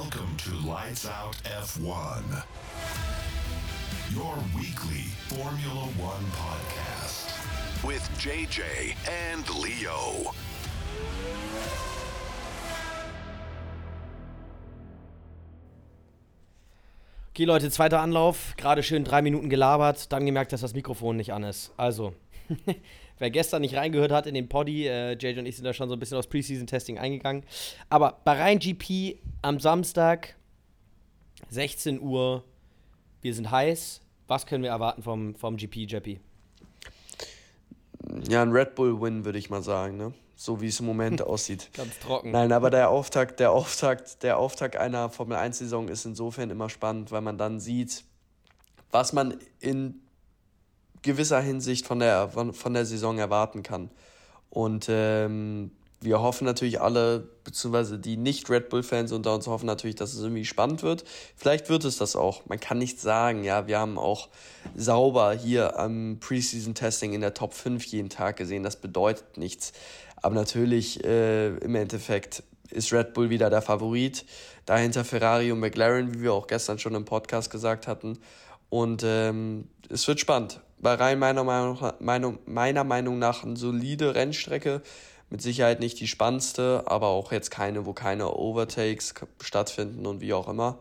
Welcome to Lights Out F1, your weekly Formula One podcast with JJ and Leo. Okay, Leute, zweiter Anlauf. Gerade schön drei Minuten gelabert, dann gemerkt, dass das Mikrofon nicht an ist. Also, wer gestern nicht reingehört hat in den Poddy, äh, JJ und ich sind da schon so ein bisschen aufs Preseason-Testing eingegangen. Aber Bahrain GP am Samstag, 16 Uhr. Wir sind heiß. Was können wir erwarten vom, vom GP, Jeppy? Ja, ein Red Bull-Win, würde ich mal sagen, ne? So wie es im Moment aussieht. Ganz trocken. Nein, aber der Auftakt, der Auftakt, der Auftakt einer Formel 1-Saison ist insofern immer spannend, weil man dann sieht, was man in gewisser Hinsicht von der, von, von der Saison erwarten kann. Und ähm, wir hoffen natürlich alle, beziehungsweise die nicht Red Bull-Fans unter uns hoffen natürlich, dass es irgendwie spannend wird. Vielleicht wird es das auch. Man kann nicht sagen, ja, wir haben auch sauber hier am Preseason-Testing in der Top 5 jeden Tag gesehen. Das bedeutet nichts. Aber natürlich, äh, im Endeffekt ist Red Bull wieder der Favorit. Dahinter Ferrari und McLaren, wie wir auch gestern schon im Podcast gesagt hatten. Und ähm, es wird spannend. Bahrain meiner Meinung, Meinung, meiner Meinung nach eine solide Rennstrecke. Mit Sicherheit nicht die spannendste, aber auch jetzt keine, wo keine Overtakes stattfinden und wie auch immer.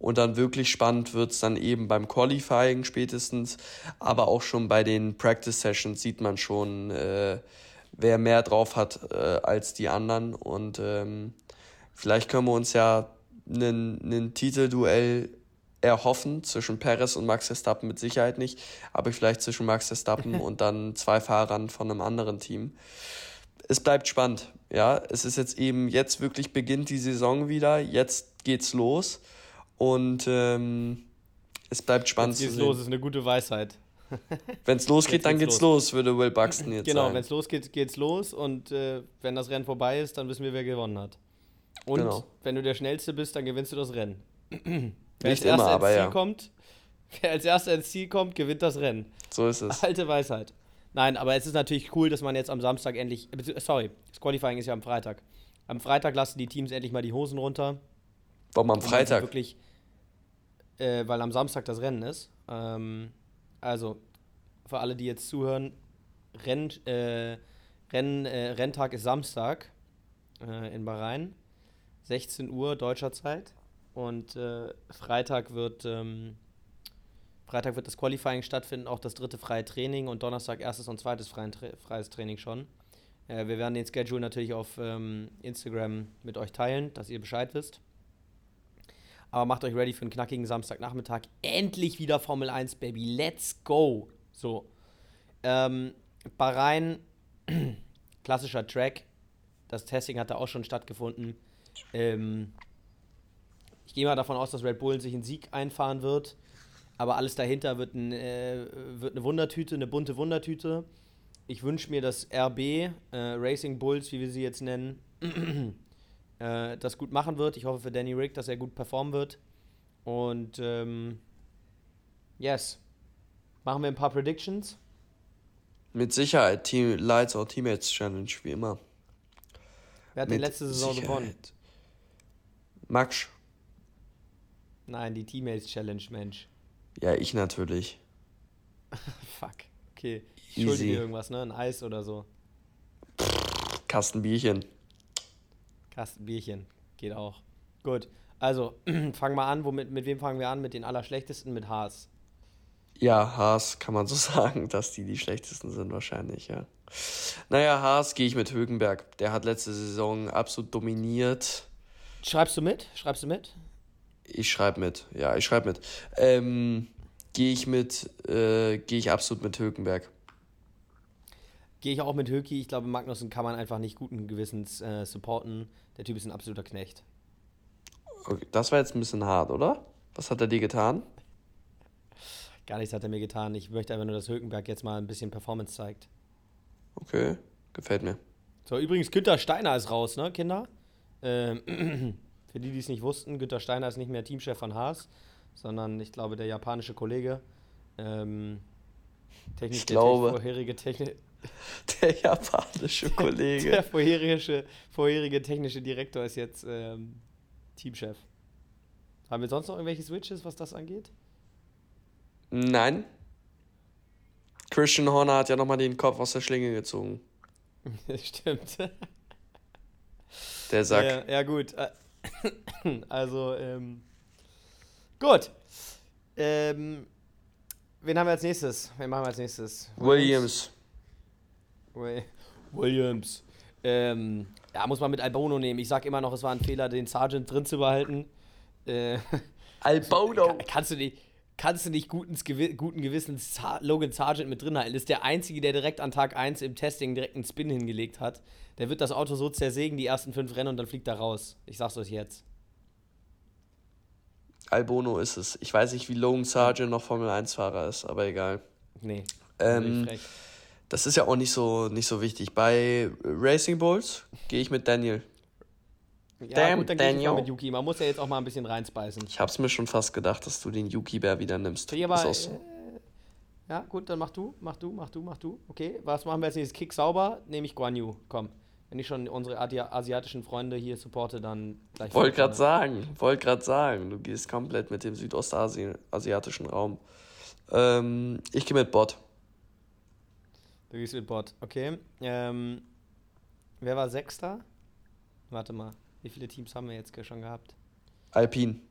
Und dann wirklich spannend wird es dann eben beim Qualifying spätestens, aber auch schon bei den Practice Sessions sieht man schon, äh, wer mehr drauf hat äh, als die anderen. Und ähm, vielleicht können wir uns ja einen Titelduell erhoffen zwischen Perez und Max Verstappen mit Sicherheit nicht, aber vielleicht zwischen Max Verstappen und dann zwei Fahrern von einem anderen Team. Es bleibt spannend, ja. Es ist jetzt eben, jetzt wirklich beginnt die Saison wieder, jetzt geht's los und ähm, es bleibt spannend jetzt geht's los, ist eine gute Weisheit. wenn es losgeht, dann geht's los. los, würde Will Buxton jetzt genau, sagen. Genau, wenn es losgeht, geht's los und äh, wenn das Rennen vorbei ist, dann wissen wir, wer gewonnen hat. Und genau. wenn du der Schnellste bist, dann gewinnst du das Rennen. Wer Nicht als immer, aber ja. Kommt, wer als erster ins Ziel kommt, gewinnt das Rennen. So ist es. Alte Weisheit. Nein, aber es ist natürlich cool, dass man jetzt am Samstag endlich. Sorry, das Qualifying ist ja am Freitag. Am Freitag lassen die Teams endlich mal die Hosen runter. Warum am Freitag? Wirklich, äh, weil am Samstag das Rennen ist. Ähm, also, für alle, die jetzt zuhören, Renn, äh, Renn, äh, Renntag ist Samstag äh, in Bahrain. 16 Uhr deutscher Zeit. Und äh, Freitag wird ähm, Freitag wird das Qualifying stattfinden, auch das dritte freie Training und Donnerstag erstes und zweites freies Training schon. Äh, wir werden den Schedule natürlich auf ähm, Instagram mit euch teilen, dass ihr Bescheid wisst. Aber macht euch ready für einen knackigen Samstagnachmittag. Endlich wieder Formel 1, Baby. Let's go. So. Ähm, Bahrain, klassischer Track. Das Testing hat da auch schon stattgefunden. Ähm, ich gehe mal davon aus, dass Red Bull sich einen Sieg einfahren wird. Aber alles dahinter wird, ein, äh, wird eine Wundertüte, eine bunte Wundertüte. Ich wünsche mir, dass RB, äh, Racing Bulls, wie wir sie jetzt nennen, äh, das gut machen wird. Ich hoffe für Danny Rick, dass er gut performen wird. Und ähm, yes. Machen wir ein paar Predictions? Mit Sicherheit. Team Lights or Teammates Challenge, wie immer. Wer hat die letzte Saison Sicherheit. gewonnen? Max. Nein, die Teammates Challenge, Mensch. Ja, ich natürlich. Fuck. Okay. Ich schulde dir irgendwas, ne? Ein Eis oder so. Kastenbierchen. Kastenbierchen. Geht auch. Gut. Also, fangen wir an. Womit, mit wem fangen wir an? Mit den Allerschlechtesten? Mit Haas. Ja, Haas kann man so sagen, dass die die schlechtesten sind wahrscheinlich, ja. Naja, Haas gehe ich mit Högenberg. Der hat letzte Saison absolut dominiert. Schreibst du mit? Schreibst du mit? Ich schreibe mit, ja, ich schreibe mit. Ähm, gehe ich mit, äh, gehe ich absolut mit Hökenberg. Gehe ich auch mit Höki. Ich glaube, Magnussen kann man einfach nicht guten Gewissens äh, supporten. Der Typ ist ein absoluter Knecht. Okay, das war jetzt ein bisschen hart, oder? Was hat er dir getan? Gar nichts hat er mir getan. Ich möchte einfach nur, dass Hökenberg jetzt mal ein bisschen Performance zeigt. Okay, gefällt mir. So, übrigens, Günther Steiner ist raus, ne, Kinder? Ähm, Für die, die es nicht wussten, Günter Steiner ist nicht mehr Teamchef von Haas, sondern ich glaube der japanische Kollege. Ähm, Technik, ich glaube, der vorherige Technik. Der japanische Kollege. Der vorherige, vorherige technische Direktor ist jetzt ähm, Teamchef. Haben wir sonst noch irgendwelche Switches, was das angeht? Nein. Christian Horner hat ja nochmal den Kopf aus der Schlinge gezogen. Stimmt. Der Sack. Ja, ja gut. Also, ähm, gut. Ähm, wen haben wir als nächstes? Wen machen wir als nächstes? Williams. Will- Williams. Ähm, ja, muss man mit Albono nehmen. Ich sag immer noch, es war ein Fehler, den Sergeant drin zu behalten. Äh, Albono. Kann- Kannst du nicht, kannst du nicht guten, guten Gewissens Logan Sargent mit drin halten? Ist der Einzige, der direkt an Tag 1 im Testing direkt einen Spin hingelegt hat. Der wird das Auto so zersägen, die ersten fünf Rennen, und dann fliegt er raus. Ich sag's euch jetzt. Albono ist es. Ich weiß nicht, wie Logan Sargent noch Formel 1-Fahrer ist, aber egal. Nee. Ähm, frech. Das ist ja auch nicht so, nicht so wichtig. Bei Racing Bulls gehe ich mit Daniel. Ja, damn, gut, dann gehe ich Daniel. mal mit Yuki. Man muss ja jetzt auch mal ein bisschen reinspeisen. Ich hab's mir schon fast gedacht, dass du den Yuki-Bär wieder nimmst. Ja, aber, so. äh, ja, gut, dann mach du, mach du, mach du, mach du. Okay, was machen wir jetzt nächstes? Kick sauber, nehme ich Guan Yu. Komm. Wenn ich schon unsere asiatischen Freunde hier supporte, dann gleich. Wollte gerade sagen, wollte gerade sagen, du gehst komplett mit dem südostasiatischen Raum. Ähm, ich gehe mit Bot. Du gehst mit Bot. Okay. Ähm, wer war Sechster? Warte mal. Wie viele Teams haben wir jetzt schon gehabt? Alpin.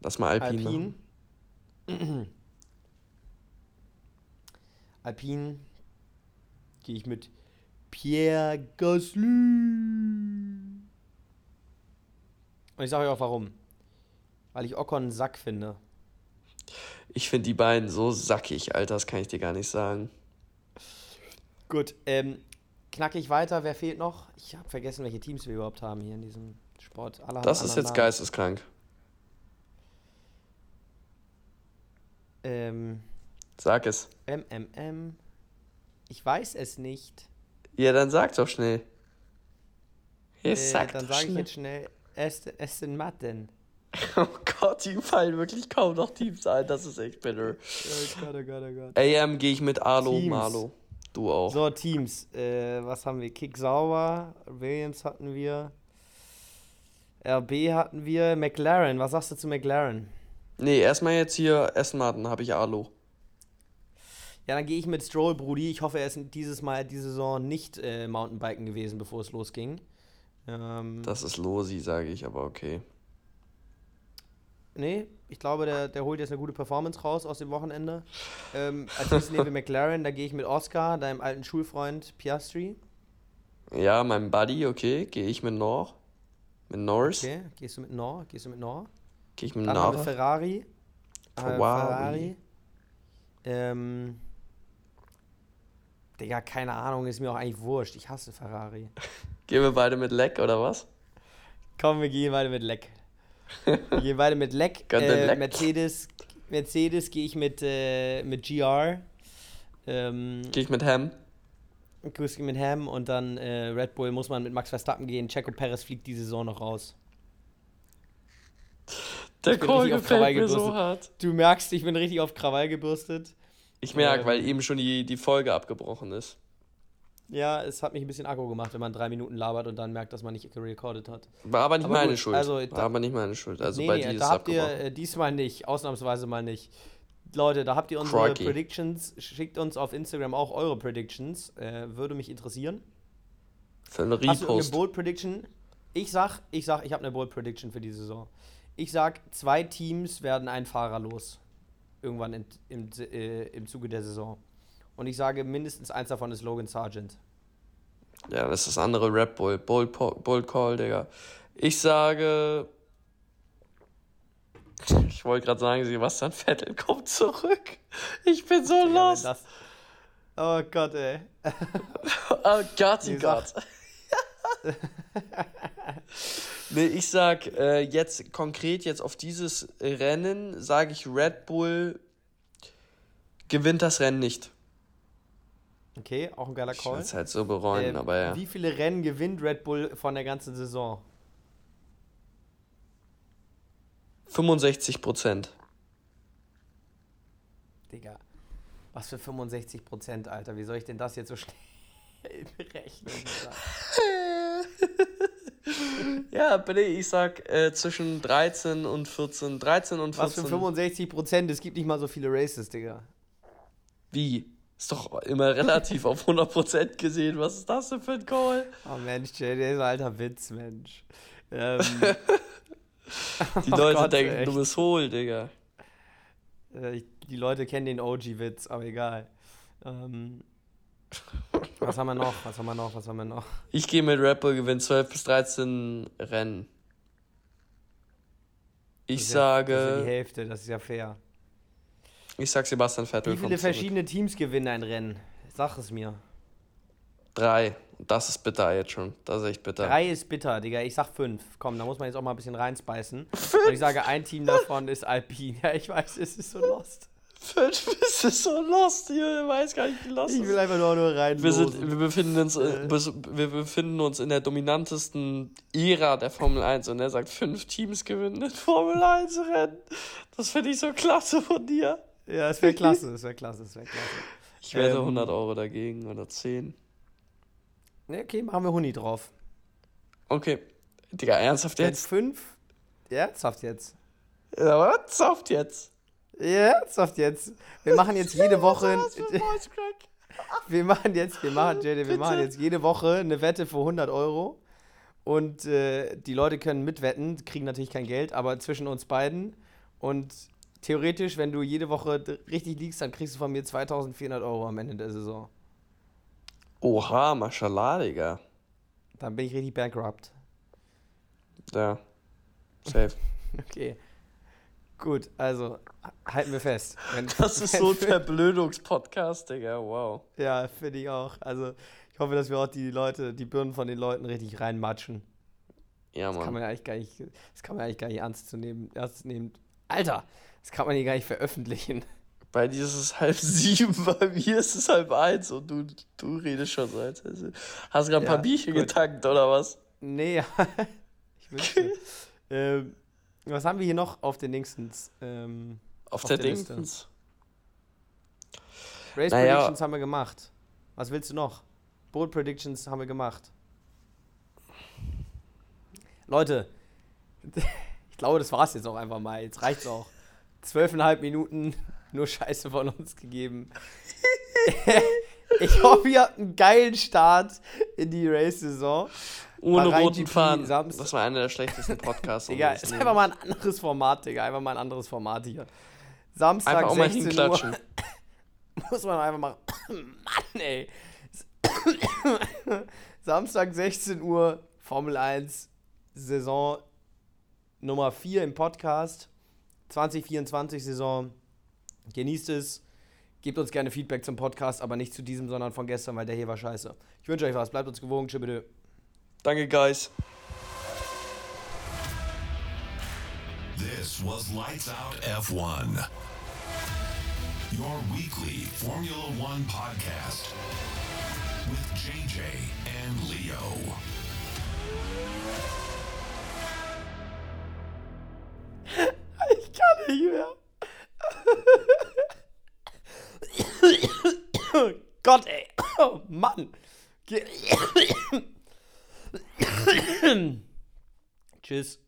Lass mal Alpin. Alpine. machen. Alpine. Gehe ich mit Pierre Gasly. Und ich sage euch auch warum. Weil ich Ocon einen Sack finde. Ich finde die beiden so sackig, Alter, das kann ich dir gar nicht sagen. Gut, ähm, knackig weiter. Wer fehlt noch? Ich habe vergessen, welche Teams wir überhaupt haben hier in diesem Sport. Alle Das ist jetzt geisteskrank. Ähm, Sag es. MMM. Ich weiß es nicht. Ja, dann sag doch schnell. Hier, Äh, sag dann sage ich jetzt schnell Aston, Martin. Oh Gott, die fallen wirklich kaum noch Teams ein. Das ist echt bitter. Oh Gott, oh Gott, oh Gott. AM gehe ich mit Arlo Teams. Marlo. Du auch. So, Teams. Äh, was haben wir? Kick sauber. Williams hatten wir. RB hatten wir. McLaren. Was sagst du zu McLaren? Nee, erstmal jetzt hier Aston Martin, habe ich Arlo. Ja, dann gehe ich mit Stroll, Brudi. Ich hoffe, er ist dieses Mal, diese Saison nicht äh, Mountainbiken gewesen, bevor es losging. Ähm, Das ist Losi, sage ich, aber okay. Nee, ich glaube, der, der holt jetzt eine gute Performance raus aus dem Wochenende. Ähm, als nächstes nehmen wir McLaren. Da gehe ich mit Oscar, deinem alten Schulfreund Piastri. Ja, mein Buddy, okay, gehe ich mit Nor. Mit Norris. Okay, gehst du mit Nor? Gehst du mit Nor? Gehe ich mit Nara. Ferrari. Äh, Ferrari. Ferrari. Ähm. Digga, keine Ahnung, ist mir auch eigentlich wurscht. Ich hasse Ferrari. Gehen wir beide mit Leck oder was? Komm, wir gehen beide mit Leck. Wir gehen beide mit Leck. Äh, Leck. Mercedes, Mercedes gehe ich mit, äh, mit GR. Ähm, Gehe ich mit Ham. Grüß mit Ham und dann äh, Red Bull muss man mit Max Verstappen gehen. Checo Perez fliegt die Saison noch raus. Der Call gefällt mir so hart. Du merkst, ich bin richtig auf Krawall gebürstet. Ich merke, Ähm. weil eben schon die, die Folge abgebrochen ist. Ja, es hat mich ein bisschen aggro gemacht, wenn man drei Minuten labert und dann merkt, dass man nicht gerecorded hat. War aber nicht Aber meine gut, Schuld. also War da- aber nicht meine Schuld. Also nee, bei nee, dir ist da es habt ihr abgebrochen. äh, diesmal nicht, ausnahmsweise mal nicht. Leute, da habt ihr unsere Crikey. Predictions. Schickt uns auf Instagram auch eure Predictions. Äh, würde mich interessieren. Für eine Hast du Repost. Bold Prediction? Ich sag, ich sag, ich habe eine Bold Prediction für die Saison. Ich sag, zwei Teams werden einen Fahrer los. Irgendwann in, im, äh, im Zuge der Saison. Und ich sage, mindestens eins davon ist Logan Sargent. Ja, das ist das andere Red Bull. Bold, Po- Bold Call, Digga. Ich sage. Ich wollte gerade sagen, Sebastian Vettel kommt zurück. Ich bin so Ja, lost. das- oh Gott, ey. Oh Gott, Wie Gott. nee, ich sag äh, jetzt konkret jetzt auf dieses Rennen, sage ich Red Bull gewinnt das Rennen nicht. Okay, auch ein geiler Ich Call. würde es halt so bereuen, Ähm, aber ja. Wie viele Rennen gewinnt Red Bull von der ganzen Saison? 65 Prozent. Digga, was für 65 Prozent, Alter. Wie soll ich denn das jetzt so schnell berechnen? Ja, bitte, ich sag äh, zwischen 13 und 14. 13 und 14. Was für 65 Prozent? Es gibt nicht mal so viele Races, Digga. Wie? Ist doch immer relativ auf 100% gesehen. Was ist das denn für ein Call? Oh Mensch, der ist ein alter Witz, Mensch. Ähm, Die oh Leute Gott, denken, echt. du bist hohl, Digga. Äh, die Leute kennen den OG-Witz, aber egal. Ähm, was haben wir noch? Was haben wir noch? Was haben wir noch? Ich gehe mit Bull, gewinnt 12 bis 13 Rennen. Ich Das ja- Das ist ja die sage, Hälfte, das ist ja fair. Ich sag Sebastian Vettel Wie viele kommt zurück. verschiedene Teams gewinnen ein Rennen? Sag es mir. Drei. Das ist bitter jetzt schon. Das ist echt bitter. Drei ist bitter, Digga. Ich sag fünf. Komm, da muss man jetzt auch mal ein bisschen reinspeisen. Und ich sage, ein Team davon ist Alpine. Ja, ich weiß, es ist so lost. Fünf ist es so lost hier. Ich weiß gar nicht, wie lost Ich will einfach nur, nur rein. wir, sind, wir, befinden uns, äh, bis- wir befinden uns in der dominantesten Ära der Formel 1 und er sagt, fünf Teams gewinnen in Formel 1 Rennen. Das finde ich so klasse von dir. Ja, es wäre klasse, es wäre klasse, es wäre klasse. Ich wette Ähm, 100 Euro dagegen oder 10. Ne, okay, machen wir Huni drauf. Okay. Digga, ernsthaft Jetzt jetzt? fünf. Ernsthaft jetzt. Ja? Soft jetzt. Ernsthaft jetzt. Wir machen jetzt jede Woche. Wir machen jetzt, wir machen, JD, wir machen jetzt jede Woche eine Wette für 100 Euro. Und äh, die Leute können mitwetten, kriegen natürlich kein Geld, aber zwischen uns beiden. Und theoretisch, wenn du jede Woche richtig liegst, dann kriegst du von mir 2400 Euro am Ende der Saison. Oha, Mashallah, Digga. Dann bin ich richtig bankrupt. Ja. Safe. Okay. Gut, also halten wir fest. Wenn, Das ist so ein Verblödungspodcast, Digga. Wow. Ja, finde ich auch. Also ich hoffe, dass wir auch die Leute, die Birnen von den Leuten richtig reinmatschen. Ja, Das kann Mann. man ja eigentlich gar nicht, das kann man eigentlich gar nicht ernst zu nehmen. Ernst nehmen. Alter, das kann man hier gar nicht veröffentlichen. Bei dir ist es halb sieben, bei mir ist es halb eins und du, du redest schon so. Als hättest du- Hast gerade ein Ja, paar Bierchen gut. getankt, oder was? Nee, ich wünschte. ähm, was haben wir hier noch auf den Dingsens? Ähm, Auf, Auf der, der. Dingsens. Race Naja. Predictions haben wir gemacht. Was willst du noch? Bold Predictions haben wir gemacht. Leute, ich glaube, das war's jetzt auch einfach mal. Jetzt reicht's auch. Zwölfeinhalb Minuten nur Scheiße von uns gegeben. ich hoffe, ihr habt einen geilen Start in die Race-Saison. Ohne Bahrain roten Faden. Das war einer der schlechtesten Podcasts. Digga, unseres ist einfach mal ein anderes Format, Digga. Einfach mal ein anderes Format hier. Samstag, Einfach auch mal 16 Uhr. Muss man einfach mal. Mann, ey. Samstag 16 Uhr, Formel 1, Saison Nummer 4 im Podcast. 2024 Saison. Genießt es. Gebt uns gerne Feedback zum Podcast, aber nicht zu diesem, sondern von gestern, weil der hier war scheiße. Ich wünsche euch was. Bleibt uns gewogen. Tschüss, bitte. Danke, Guys. This was Lights Out F1. Your weekly Formula One podcast with JJ and Leo. Gott, ey. Oh, Mann. Tschüss.